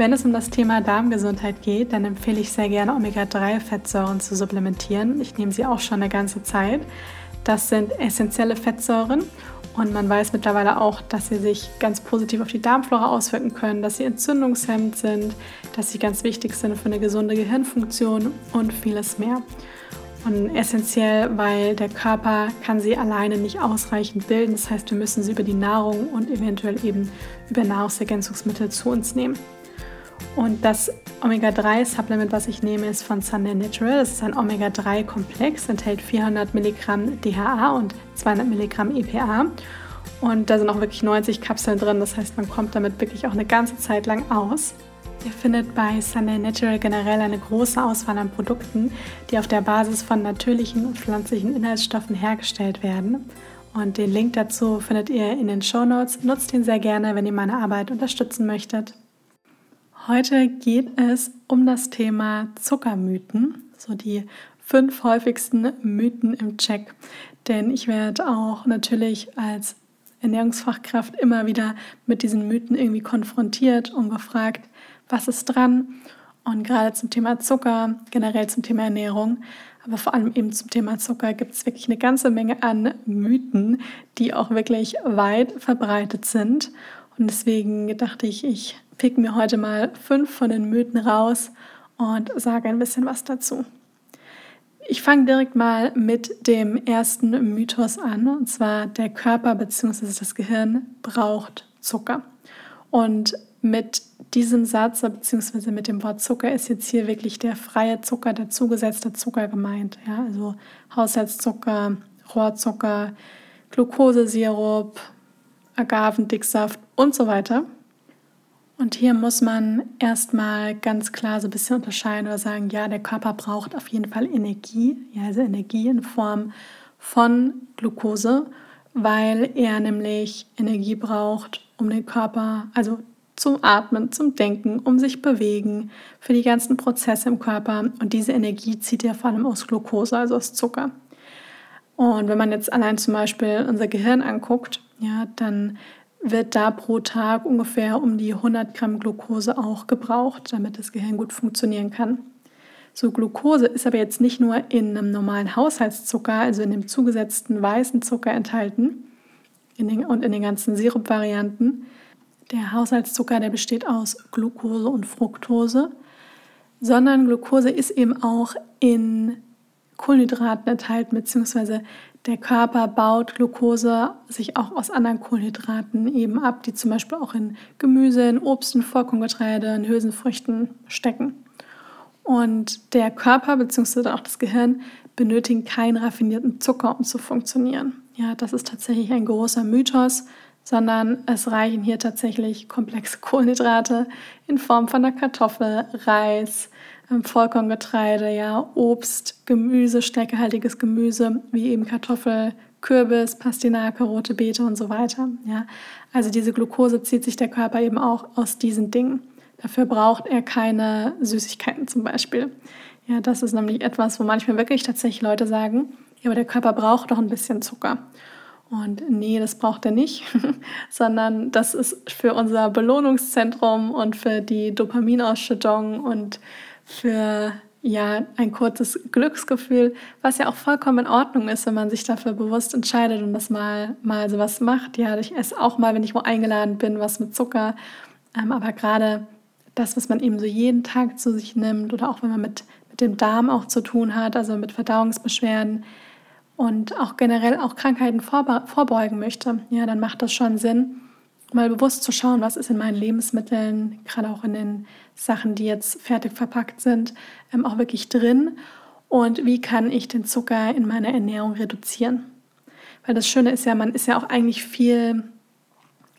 Wenn es um das Thema Darmgesundheit geht, dann empfehle ich sehr gerne Omega-3-Fettsäuren zu supplementieren. Ich nehme sie auch schon eine ganze Zeit. Das sind essentielle Fettsäuren und man weiß mittlerweile auch, dass sie sich ganz positiv auf die Darmflora auswirken können, dass sie entzündungshemmend sind, dass sie ganz wichtig sind für eine gesunde Gehirnfunktion und vieles mehr. Und essentiell, weil der Körper kann sie alleine nicht ausreichend bilden. Das heißt, wir müssen sie über die Nahrung und eventuell eben über Nahrungsergänzungsmittel zu uns nehmen. Und das Omega-3-Supplement, was ich nehme, ist von Sunday Natural. Das ist ein Omega-3-Komplex, enthält 400 Milligramm DHA und 200 Milligramm EPA. Und da sind auch wirklich 90 Kapseln drin. Das heißt, man kommt damit wirklich auch eine ganze Zeit lang aus. Ihr findet bei Sunday Natural generell eine große Auswahl an Produkten, die auf der Basis von natürlichen und pflanzlichen Inhaltsstoffen hergestellt werden. Und den Link dazu findet ihr in den Show Notes. Nutzt ihn sehr gerne, wenn ihr meine Arbeit unterstützen möchtet. Heute geht es um das Thema Zuckermythen, so die fünf häufigsten Mythen im Check. Denn ich werde auch natürlich als Ernährungsfachkraft immer wieder mit diesen Mythen irgendwie konfrontiert und gefragt, was ist dran? Und gerade zum Thema Zucker, generell zum Thema Ernährung, aber vor allem eben zum Thema Zucker gibt es wirklich eine ganze Menge an Mythen, die auch wirklich weit verbreitet sind. Und deswegen dachte ich, ich pick mir heute mal fünf von den Mythen raus und sage ein bisschen was dazu. Ich fange direkt mal mit dem ersten Mythos an, und zwar der Körper bzw. das Gehirn braucht Zucker. Und mit diesem Satz bzw. mit dem Wort Zucker ist jetzt hier wirklich der freie Zucker, der zugesetzte Zucker gemeint. Ja? Also Haushaltszucker, Rohrzucker, Glukosesirup, Agavendicksaft und so weiter. Und hier muss man erstmal ganz klar so ein bisschen unterscheiden oder sagen, ja, der Körper braucht auf jeden Fall Energie, ja, also Energie in Form von Glucose, weil er nämlich Energie braucht, um den Körper, also zum Atmen, zum Denken, um sich bewegen, für die ganzen Prozesse im Körper. Und diese Energie zieht er vor allem aus Glucose, also aus Zucker. Und wenn man jetzt allein zum Beispiel unser Gehirn anguckt, ja, dann wird da pro Tag ungefähr um die 100 Gramm Glucose auch gebraucht, damit das Gehirn gut funktionieren kann. So Glucose ist aber jetzt nicht nur in einem normalen Haushaltszucker, also in dem zugesetzten weißen Zucker enthalten in den, und in den ganzen Sirupvarianten. Der Haushaltszucker, der besteht aus Glucose und Fructose, sondern Glucose ist eben auch in Kohlenhydraten enthalten, beziehungsweise der Körper baut Glucose sich auch aus anderen Kohlenhydraten eben ab, die zum Beispiel auch in Gemüse, in Obst, in Vollkorngetreide, in Hülsenfrüchten stecken. Und der Körper bzw. auch das Gehirn benötigen keinen raffinierten Zucker, um zu funktionieren. Ja, das ist tatsächlich ein großer Mythos, sondern es reichen hier tatsächlich komplexe Kohlenhydrate in Form von einer Kartoffel, Reis, Vollkorngetreide, ja, Obst, Gemüse, stärkehaltiges Gemüse, wie eben Kartoffel, Kürbis, Pastinake, rote Beete und so weiter. Ja. Also diese Glucose zieht sich der Körper eben auch aus diesen Dingen. Dafür braucht er keine Süßigkeiten zum Beispiel. Ja, das ist nämlich etwas, wo manchmal wirklich tatsächlich Leute sagen, ja, aber der Körper braucht doch ein bisschen Zucker. Und nee, das braucht er nicht, sondern das ist für unser Belohnungszentrum und für die Dopaminausschüttung und für ja ein kurzes Glücksgefühl, was ja auch vollkommen in Ordnung ist, wenn man sich dafür bewusst entscheidet und das mal mal sowas macht. Ja, ich esse auch mal, wenn ich wo eingeladen bin, was mit Zucker. Ähm, aber gerade das, was man eben so jeden Tag zu sich nimmt oder auch wenn man mit, mit dem Darm auch zu tun hat, also mit Verdauungsbeschwerden und auch generell auch Krankheiten vorbeugen möchte, ja, dann macht das schon Sinn, mal bewusst zu schauen, was ist in meinen Lebensmitteln, gerade auch in den Sachen, die jetzt fertig verpackt sind, ähm, auch wirklich drin und wie kann ich den Zucker in meiner Ernährung reduzieren. Weil das Schöne ist ja, man ist ja auch eigentlich viel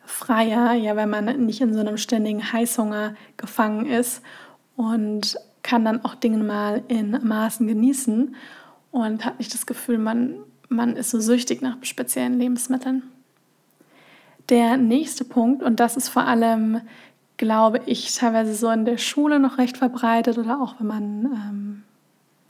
freier, ja, wenn man nicht in so einem ständigen Heißhunger gefangen ist und kann dann auch Dinge mal in Maßen genießen. Und hat nicht das Gefühl, man, man ist so süchtig nach speziellen Lebensmitteln. Der nächste Punkt, und das ist vor allem, glaube ich, teilweise so in der Schule noch recht verbreitet oder auch wenn man ähm,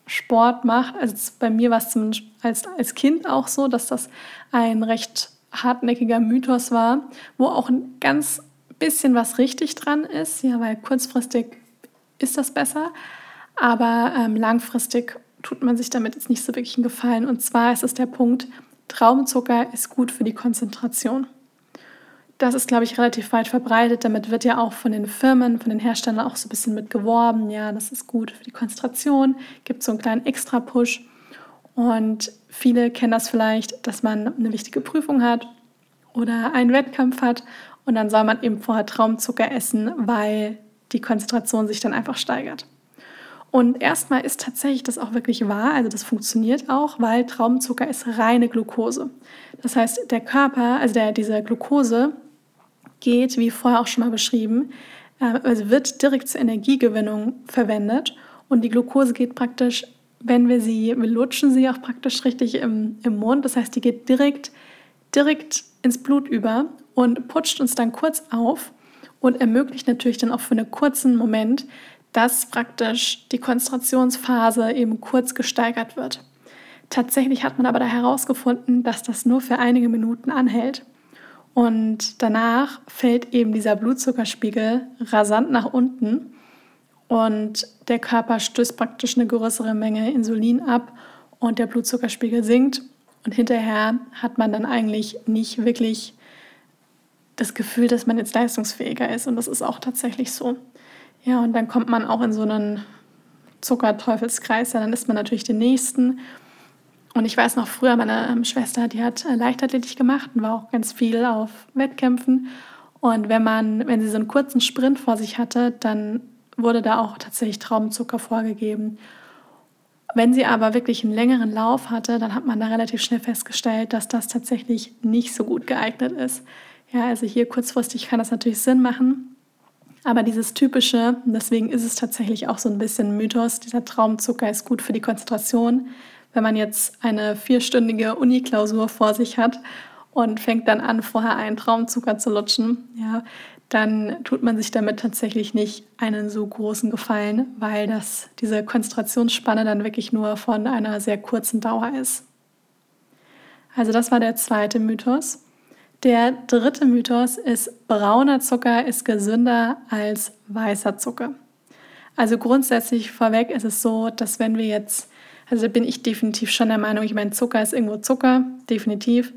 Sport macht. Also bei mir war es als, als Kind auch so, dass das ein recht hartnäckiger Mythos war, wo auch ein ganz bisschen was richtig dran ist, ja, weil kurzfristig ist das besser, aber ähm, langfristig tut man sich damit jetzt nicht so wirklich einen Gefallen. Und zwar ist es der Punkt, Traubenzucker ist gut für die Konzentration. Das ist, glaube ich, relativ weit verbreitet. Damit wird ja auch von den Firmen, von den Herstellern auch so ein bisschen mit geworben. Ja, das ist gut für die Konzentration, gibt so einen kleinen Extra-Push. Und viele kennen das vielleicht, dass man eine wichtige Prüfung hat oder einen Wettkampf hat und dann soll man eben vorher Traumzucker essen, weil die Konzentration sich dann einfach steigert. Und erstmal ist tatsächlich das auch wirklich wahr, also das funktioniert auch, weil Traubenzucker ist reine Glucose. Das heißt, der Körper, also der, diese Glucose, geht, wie vorher auch schon mal beschrieben, äh, also wird direkt zur Energiegewinnung verwendet und die Glucose geht praktisch, wenn wir sie, wir lutschen sie auch praktisch richtig im, im Mund, das heißt, die geht direkt, direkt ins Blut über und putscht uns dann kurz auf und ermöglicht natürlich dann auch für einen kurzen Moment, dass praktisch die Konzentrationsphase eben kurz gesteigert wird. Tatsächlich hat man aber da herausgefunden, dass das nur für einige Minuten anhält. Und danach fällt eben dieser Blutzuckerspiegel rasant nach unten und der Körper stößt praktisch eine größere Menge Insulin ab und der Blutzuckerspiegel sinkt. Und hinterher hat man dann eigentlich nicht wirklich das Gefühl, dass man jetzt leistungsfähiger ist. Und das ist auch tatsächlich so. Ja, und dann kommt man auch in so einen Zuckerteufelskreis. Dann isst man natürlich den nächsten und ich weiß noch früher, meine ähm, Schwester, die hat äh, Leichtathletik gemacht und war auch ganz viel auf Wettkämpfen. Und wenn man, wenn sie so einen kurzen Sprint vor sich hatte, dann wurde da auch tatsächlich Traubenzucker vorgegeben. Wenn sie aber wirklich einen längeren Lauf hatte, dann hat man da relativ schnell festgestellt, dass das tatsächlich nicht so gut geeignet ist. Ja, also hier kurzfristig kann das natürlich Sinn machen. Aber dieses typische, deswegen ist es tatsächlich auch so ein bisschen Mythos, dieser Traumzucker ist gut für die Konzentration, wenn man jetzt eine vierstündige Uni-Klausur vor sich hat und fängt dann an, vorher einen Traumzucker zu lutschen, ja, dann tut man sich damit tatsächlich nicht einen so großen Gefallen, weil das, diese Konzentrationsspanne dann wirklich nur von einer sehr kurzen Dauer ist. Also das war der zweite Mythos. Der dritte Mythos ist, brauner Zucker ist gesünder als weißer Zucker. Also grundsätzlich vorweg ist es so, dass wenn wir jetzt also bin ich definitiv schon der Meinung, ich meine, Zucker ist irgendwo Zucker, definitiv.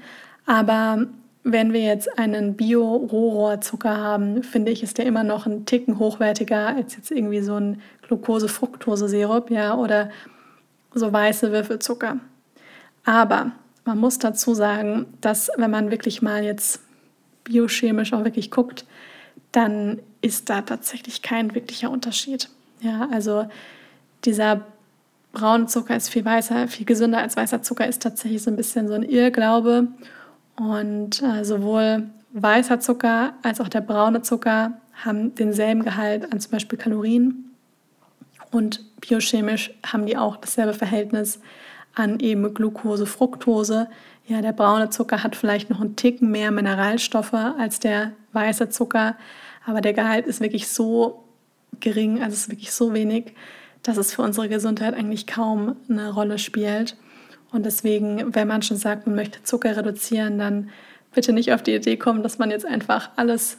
Aber wenn wir jetzt einen Bio-Rohrohrzucker haben, finde ich, ist der immer noch ein Ticken hochwertiger als jetzt irgendwie so ein Glucose-Fructose-Sirup, ja, oder so weiße Würfelzucker. Aber man muss dazu sagen, dass wenn man wirklich mal jetzt biochemisch auch wirklich guckt, dann ist da tatsächlich kein wirklicher Unterschied. Ja, also dieser brauner Zucker ist viel weißer, viel gesünder als weißer Zucker, ist tatsächlich so ein bisschen so ein Irrglaube. Und äh, sowohl weißer Zucker als auch der braune Zucker haben denselben Gehalt an zum Beispiel Kalorien. Und biochemisch haben die auch dasselbe Verhältnis an eben Glucose, Fructose. Ja, der braune Zucker hat vielleicht noch einen Ticken mehr Mineralstoffe als der weiße Zucker, aber der Gehalt ist wirklich so gering, also es ist wirklich so wenig, dass es für unsere Gesundheit eigentlich kaum eine Rolle spielt. Und deswegen, wenn man schon sagt, man möchte Zucker reduzieren, dann bitte nicht auf die Idee kommen, dass man jetzt einfach alles,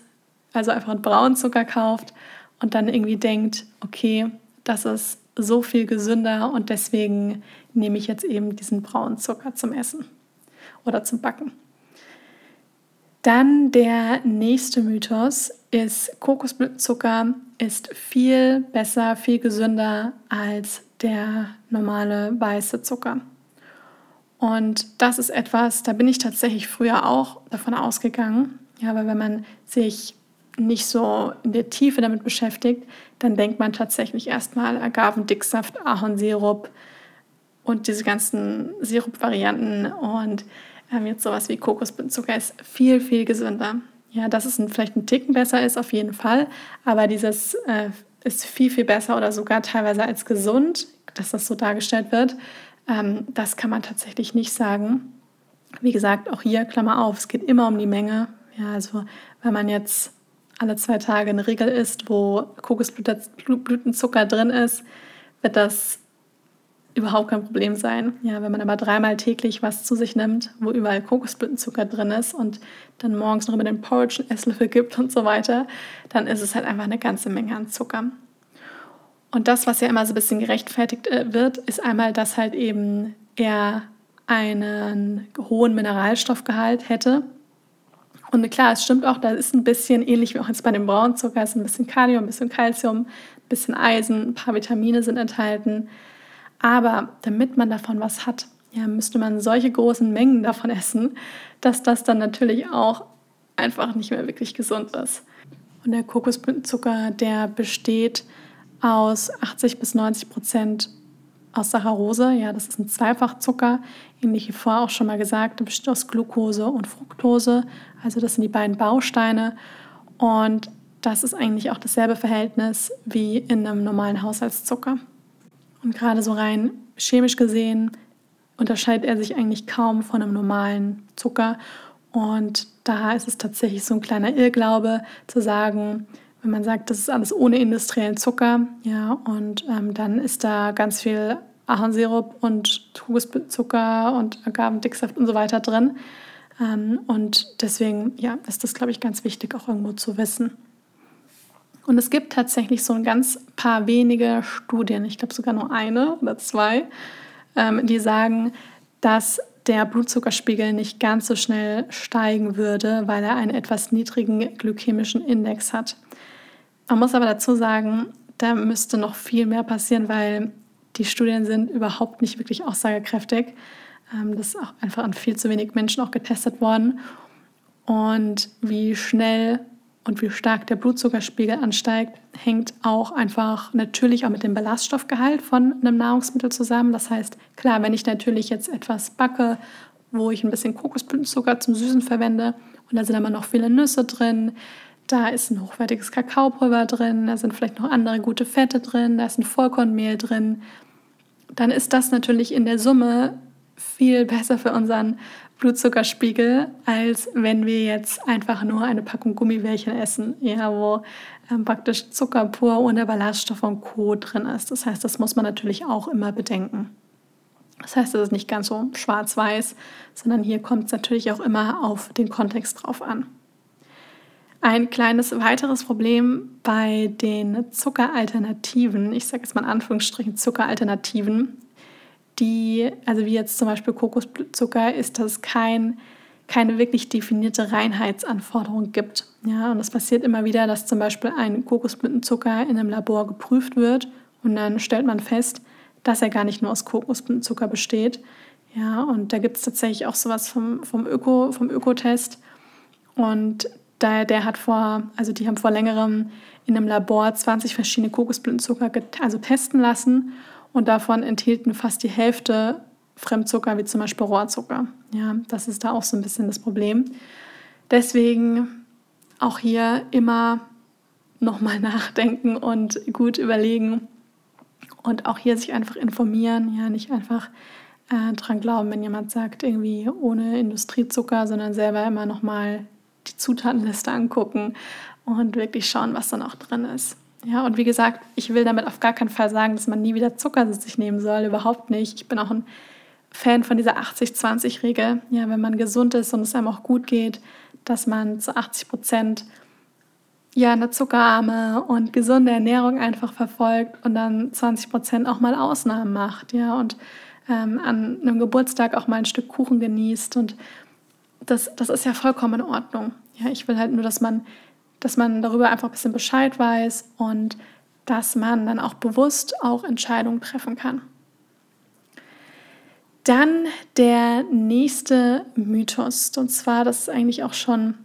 also einfach einen braunen Zucker kauft und dann irgendwie denkt, okay, das ist so viel gesünder und deswegen nehme ich jetzt eben diesen braunen Zucker zum Essen oder zum Backen. Dann der nächste Mythos ist, Kokosblütenzucker ist viel besser, viel gesünder als der normale weiße Zucker. Und das ist etwas, da bin ich tatsächlich früher auch davon ausgegangen. Ja, aber wenn man sich nicht so in der Tiefe damit beschäftigt, dann denkt man tatsächlich erstmal Agavendicksaft, Ahornsirup und diese ganzen Sirup-Varianten und ähm, jetzt sowas wie Kokosblütenzucker ist viel, viel gesünder. Ja, dass es ein, vielleicht ein Ticken besser ist, auf jeden Fall, aber dieses äh, ist viel, viel besser oder sogar teilweise als gesund, dass das so dargestellt wird, Ähm, das kann man tatsächlich nicht sagen. Wie gesagt, auch hier, Klammer auf, es geht immer um die Menge. Ja, also wenn man jetzt alle zwei Tage eine Regel isst, wo Kokosblütenzucker drin ist, wird das überhaupt kein Problem sein. Ja, wenn man aber dreimal täglich was zu sich nimmt, wo überall Kokosblütenzucker drin ist und dann morgens noch immer den Porridge einen Esslöffel gibt und so weiter, dann ist es halt einfach eine ganze Menge an Zucker. Und das, was ja immer so ein bisschen gerechtfertigt äh, wird, ist einmal, dass halt eben er einen hohen Mineralstoffgehalt hätte. Und klar, es stimmt auch, da ist ein bisschen ähnlich wie auch jetzt bei dem Braunzucker, ist ein bisschen Kalium, ein bisschen Calcium, ein bisschen Eisen, ein paar Vitamine sind enthalten. Aber damit man davon was hat, ja, müsste man solche großen Mengen davon essen, dass das dann natürlich auch einfach nicht mehr wirklich gesund ist. Und der Kokosblütenzucker, der besteht aus 80 bis 90 Prozent aus Saccharose. Ja, das ist ein Zweifachzucker, ähnlich wie vorher auch schon mal gesagt. Besteht aus Glucose und Fructose. Also das sind die beiden Bausteine. Und das ist eigentlich auch dasselbe Verhältnis wie in einem normalen Haushaltszucker. Und gerade so rein chemisch gesehen unterscheidet er sich eigentlich kaum von einem normalen Zucker. Und da ist es tatsächlich so ein kleiner Irrglaube zu sagen, wenn man sagt, das ist alles ohne industriellen Zucker, ja, und ähm, dann ist da ganz viel Ahornsirup und Kokoszucker und Agavendicksaft und so weiter drin. Ähm, und deswegen, ja, ist das, glaube ich, ganz wichtig auch irgendwo zu wissen. Und es gibt tatsächlich so ein ganz paar wenige Studien, ich glaube sogar nur eine oder zwei, ähm, die sagen, dass der Blutzuckerspiegel nicht ganz so schnell steigen würde, weil er einen etwas niedrigen glykämischen Index hat. Man muss aber dazu sagen, da müsste noch viel mehr passieren, weil die Studien sind überhaupt nicht wirklich aussagekräftig. Ähm, das ist auch einfach an viel zu wenig Menschen auch getestet worden. Und wie schnell und wie stark der Blutzuckerspiegel ansteigt, hängt auch einfach natürlich auch mit dem Ballaststoffgehalt von einem Nahrungsmittel zusammen. Das heißt, klar, wenn ich natürlich jetzt etwas backe, wo ich ein bisschen Kokosblütenzucker zum Süßen verwende und da sind aber noch viele Nüsse drin, da ist ein hochwertiges Kakaopulver drin, da sind vielleicht noch andere gute Fette drin, da ist ein Vollkornmehl drin, dann ist das natürlich in der Summe viel besser für unseren Blutzuckerspiegel, als wenn wir jetzt einfach nur eine Packung Gummibärchen essen, ja, wo ähm, praktisch Zucker pur ohne Ballaststoff und Co. drin ist. Das heißt, das muss man natürlich auch immer bedenken. Das heißt, es ist nicht ganz so schwarz-weiß, sondern hier kommt es natürlich auch immer auf den Kontext drauf an. Ein kleines weiteres Problem bei den Zuckeralternativen, ich sage jetzt mal in Anführungsstrichen Zuckeralternativen, die, also wie jetzt zum Beispiel Kokoszucker, ist, dass es kein, keine wirklich definierte Reinheitsanforderung gibt. Ja, und es passiert immer wieder, dass zum Beispiel ein Kokosblütenzucker in einem Labor geprüft wird und dann stellt man fest, dass er gar nicht nur aus Kokosblütenzucker besteht. Ja, und da gibt es tatsächlich auch sowas vom, vom, Öko, vom Ökotest. Und der, der hat vor, also die haben vor längerem in einem Labor 20 verschiedene Kokosblütenzucker also testen lassen und davon enthielten fast die Hälfte Fremdzucker, wie zum Beispiel Rohrzucker. Ja, das ist da auch so ein bisschen das Problem. Deswegen auch hier immer nochmal nachdenken und gut überlegen und auch hier sich einfach informieren, ja, nicht einfach äh, dran glauben, wenn jemand sagt, irgendwie ohne Industriezucker, sondern selber immer nochmal die Zutatenliste angucken und wirklich schauen, was da noch drin ist. Ja, und wie gesagt, ich will damit auf gar keinen Fall sagen, dass man nie wieder Zucker zu sich nehmen soll. Überhaupt nicht. Ich bin auch ein Fan von dieser 80-20-Regel. Ja, wenn man gesund ist und es einem auch gut geht, dass man zu 80 Prozent ja, eine zuckerarme und gesunde Ernährung einfach verfolgt und dann 20 Prozent auch mal Ausnahmen macht. Ja, und ähm, an einem Geburtstag auch mal ein Stück Kuchen genießt. Und das, das ist ja vollkommen in Ordnung. Ja, ich will halt nur, dass man dass man darüber einfach ein bisschen Bescheid weiß und dass man dann auch bewusst auch Entscheidungen treffen kann. Dann der nächste Mythos, und zwar, das ist eigentlich auch schon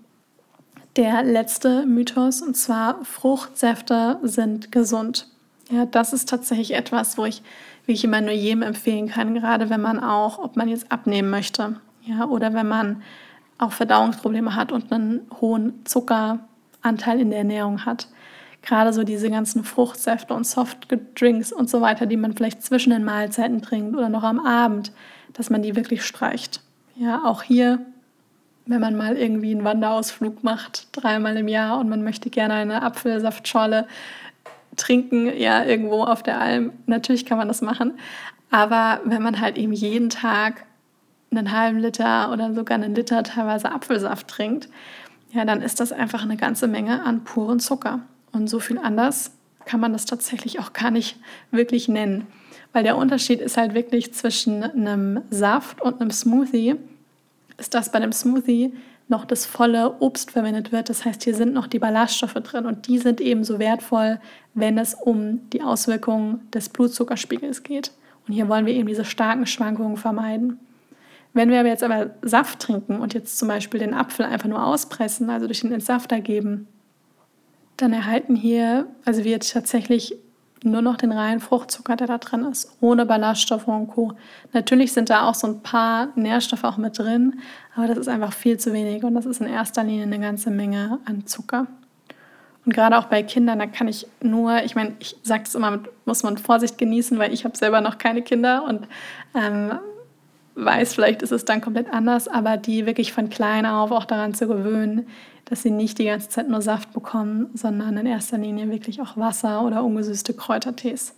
der letzte Mythos, und zwar Fruchtsäfte sind gesund. Ja, das ist tatsächlich etwas, wo ich, wie ich immer nur jedem empfehlen kann, gerade wenn man auch, ob man jetzt abnehmen möchte, ja, oder wenn man auch Verdauungsprobleme hat und einen hohen Zucker, Anteil in der Ernährung hat. gerade so diese ganzen Fruchtsäfte und Softdrinks und so weiter, die man vielleicht zwischen den Mahlzeiten trinkt oder noch am Abend, dass man die wirklich streicht. Ja, auch hier, wenn man mal irgendwie einen Wanderausflug macht, dreimal im Jahr und man möchte gerne eine Apfelsaftschorle trinken, ja, irgendwo auf der Alm, natürlich kann man das machen. Aber wenn man halt eben jeden Tag einen halben Liter oder sogar einen Liter teilweise Apfelsaft trinkt, ja, dann ist das einfach eine ganze Menge an puren Zucker. Und so viel anders kann man das tatsächlich auch gar nicht wirklich nennen. Weil der Unterschied ist halt wirklich zwischen einem Saft und einem Smoothie, ist, dass bei einem Smoothie noch das volle Obst verwendet wird. Das heißt, hier sind noch die Ballaststoffe drin und die sind ebenso wertvoll, wenn es um die Auswirkungen des Blutzuckerspiegels geht. Und hier wollen wir eben diese starken Schwankungen vermeiden. Wenn wir aber jetzt aber Saft trinken und jetzt zum Beispiel den Apfel einfach nur auspressen, also durch den Entsafter geben, dann erhalten hier, also wir tatsächlich nur noch den reinen Fruchtzucker, der da drin ist, ohne Ballaststoffe und Co. Natürlich sind da auch so ein paar Nährstoffe auch mit drin, aber das ist einfach viel zu wenig und das ist in erster Linie eine ganze Menge an Zucker. Und gerade auch bei Kindern, da kann ich nur, ich meine, ich sage es immer, muss man Vorsicht genießen, weil ich habe selber noch keine Kinder und ähm, weiß, vielleicht ist es dann komplett anders, aber die wirklich von klein auf auch daran zu gewöhnen, dass sie nicht die ganze Zeit nur Saft bekommen, sondern in erster Linie wirklich auch Wasser oder ungesüßte Kräutertees.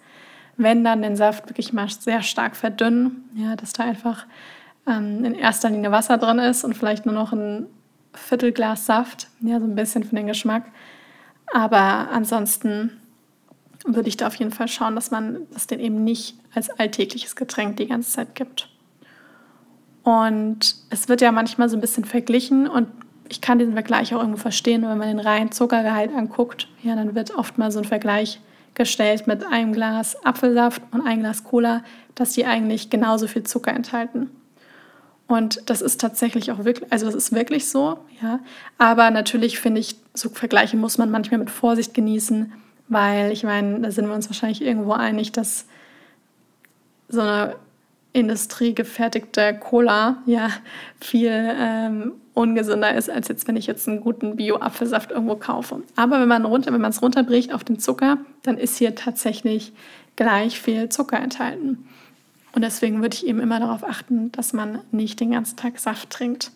Wenn dann den Saft wirklich mal sehr stark verdünnen, ja, dass da einfach ähm, in erster Linie Wasser drin ist und vielleicht nur noch ein Viertelglas Saft, ja, so ein bisschen für den Geschmack. Aber ansonsten würde ich da auf jeden Fall schauen, dass man das den eben nicht als alltägliches Getränk die ganze Zeit gibt. Und es wird ja manchmal so ein bisschen verglichen und ich kann diesen Vergleich auch irgendwo verstehen, wenn man den reinen Zuckergehalt anguckt. Ja, dann wird oft mal so ein Vergleich gestellt mit einem Glas Apfelsaft und einem Glas Cola, dass die eigentlich genauso viel Zucker enthalten. Und das ist tatsächlich auch wirklich, also das ist wirklich so, ja. Aber natürlich finde ich, so Vergleiche muss man manchmal mit Vorsicht genießen, weil ich meine, da sind wir uns wahrscheinlich irgendwo einig, dass so eine industriegefertigte Cola ja viel ähm, ungesünder ist, als jetzt, wenn ich jetzt einen guten Bio-Apfelsaft irgendwo kaufe. Aber wenn man runter, es runterbricht auf den Zucker, dann ist hier tatsächlich gleich viel Zucker enthalten. Und deswegen würde ich eben immer darauf achten, dass man nicht den ganzen Tag Saft trinkt.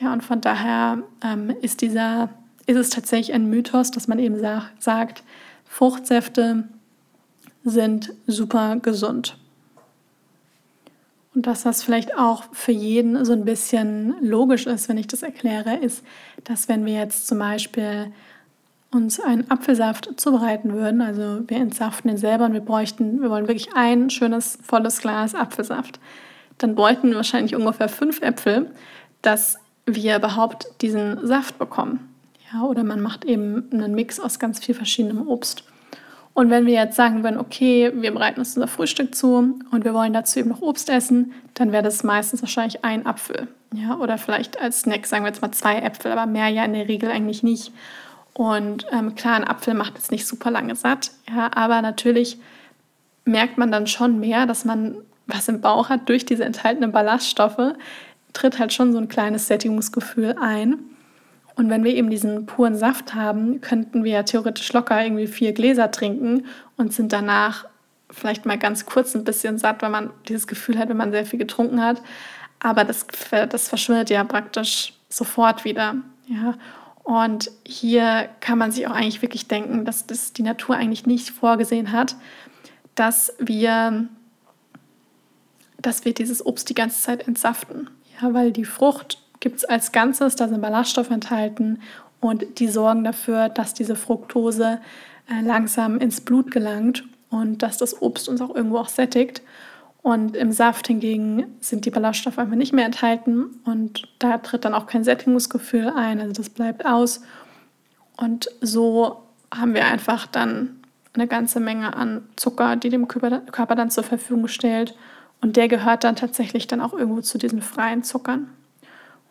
Ja, und von daher ähm, ist dieser, ist es tatsächlich ein Mythos, dass man eben sag, sagt, Fruchtsäfte sind super gesund. Und dass das vielleicht auch für jeden so ein bisschen logisch ist, wenn ich das erkläre, ist, dass wenn wir jetzt zum Beispiel uns einen Apfelsaft zubereiten würden, also wir entsaften den selber und wir bräuchten, wir wollen wirklich ein schönes, volles Glas Apfelsaft, dann bräuchten wir wahrscheinlich ungefähr fünf Äpfel, dass wir überhaupt diesen Saft bekommen. Ja, oder man macht eben einen Mix aus ganz viel verschiedenem Obst. Und wenn wir jetzt sagen würden, okay, wir bereiten uns unser Frühstück zu und wir wollen dazu eben noch Obst essen, dann wäre das meistens wahrscheinlich ein Apfel. Ja, oder vielleicht als Snack sagen wir jetzt mal zwei Äpfel, aber mehr ja in der Regel eigentlich nicht. Und ähm, klar, ein Apfel macht jetzt nicht super lange satt, ja, aber natürlich merkt man dann schon mehr, dass man was im Bauch hat durch diese enthaltenen Ballaststoffe, tritt halt schon so ein kleines Sättigungsgefühl ein. Und wenn wir eben diesen puren Saft haben, könnten wir ja theoretisch locker irgendwie vier Gläser trinken und sind danach vielleicht mal ganz kurz ein bisschen satt, weil man dieses Gefühl hat, wenn man sehr viel getrunken hat. Aber das, das verschwindet ja praktisch sofort wieder. Ja. Und hier kann man sich auch eigentlich wirklich denken, dass das die Natur eigentlich nicht vorgesehen hat, dass wir, dass wir dieses Obst die ganze Zeit entsaften. Ja, weil die Frucht gibt es als Ganzes, da sind Ballaststoffe enthalten und die sorgen dafür, dass diese Fructose äh, langsam ins Blut gelangt und dass das Obst uns auch irgendwo auch sättigt. Und im Saft hingegen sind die Ballaststoffe einfach nicht mehr enthalten und da tritt dann auch kein Sättigungsgefühl ein, also das bleibt aus. Und so haben wir einfach dann eine ganze Menge an Zucker, die dem Körper dann zur Verfügung stellt. Und der gehört dann tatsächlich dann auch irgendwo zu diesen freien Zuckern.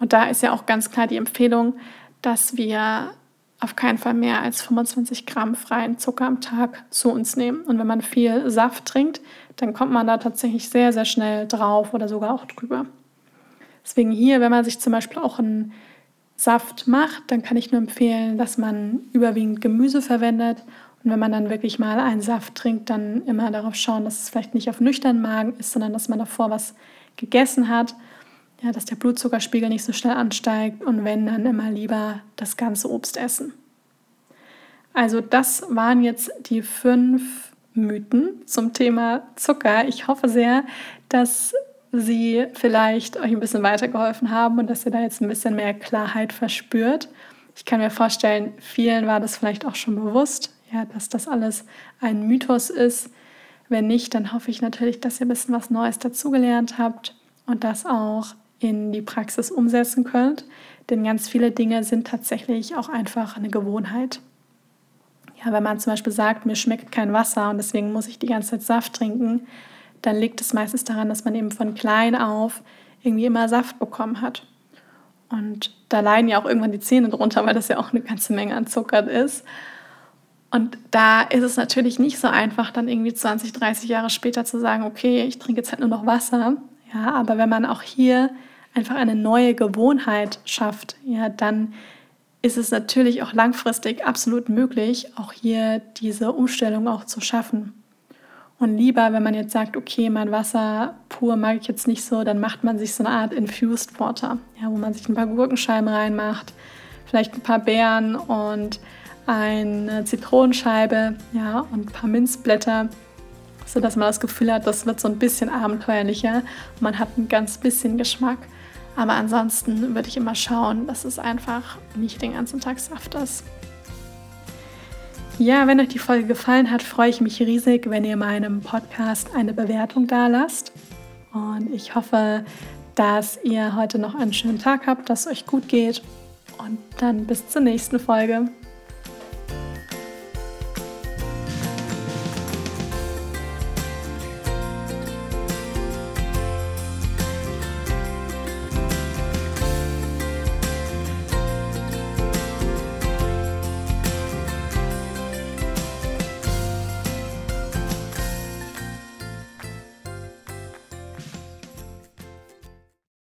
Und da ist ja auch ganz klar die Empfehlung, dass wir auf keinen Fall mehr als 25 Gramm freien Zucker am Tag zu uns nehmen. Und wenn man viel Saft trinkt, dann kommt man da tatsächlich sehr, sehr schnell drauf oder sogar auch drüber. Deswegen hier, wenn man sich zum Beispiel auch einen Saft macht, dann kann ich nur empfehlen, dass man überwiegend Gemüse verwendet Und wenn man dann wirklich mal einen Saft trinkt, dann immer darauf schauen, dass es vielleicht nicht auf nüchternen Magen ist, sondern dass man davor was gegessen hat, ja, dass der Blutzuckerspiegel nicht so schnell ansteigt und wenn, dann immer lieber das ganze Obst essen. Also das waren jetzt die fünf Mythen zum Thema Zucker. Ich hoffe sehr, dass sie vielleicht euch ein bisschen weitergeholfen haben und dass ihr da jetzt ein bisschen mehr Klarheit verspürt. Ich kann mir vorstellen, vielen war das vielleicht auch schon bewusst, ja, dass das alles ein Mythos ist. Wenn nicht, dann hoffe ich natürlich, dass ihr ein bisschen was Neues dazugelernt habt und das auch in die Praxis umsetzen könnt. Denn ganz viele Dinge sind tatsächlich auch einfach eine Gewohnheit. Ja, wenn man zum Beispiel sagt, mir schmeckt kein Wasser und deswegen muss ich die ganze Zeit Saft trinken, dann liegt es meistens daran, dass man eben von klein auf irgendwie immer Saft bekommen hat. Und da leiden ja auch irgendwann die Zähne drunter, weil das ja auch eine ganze Menge an Zucker ist. Und da ist es natürlich nicht so einfach, dann irgendwie 20, 30 Jahre später zu sagen, okay, ich trinke jetzt halt nur noch Wasser. Ja, aber wenn man auch hier einfach eine neue Gewohnheit schafft, ja, dann ist es natürlich auch langfristig absolut möglich, auch hier diese Umstellung auch zu schaffen. Und lieber, wenn man jetzt sagt, okay, mein Wasser pur mag ich jetzt nicht so, dann macht man sich so eine Art Infused Water, ja, wo man sich ein paar Gurkenscheiben reinmacht, vielleicht ein paar Beeren und eine Zitronenscheibe, ja, und ein paar Minzblätter, sodass man das Gefühl hat, das wird so ein bisschen abenteuerlicher. Man hat ein ganz bisschen Geschmack. Aber ansonsten würde ich immer schauen, dass es einfach nicht den ganzen Tag Saft ist. Ja, wenn euch die Folge gefallen hat, freue ich mich riesig, wenn ihr meinem Podcast eine Bewertung da lasst. Und ich hoffe, dass ihr heute noch einen schönen Tag habt, dass es euch gut geht. Und dann bis zur nächsten Folge.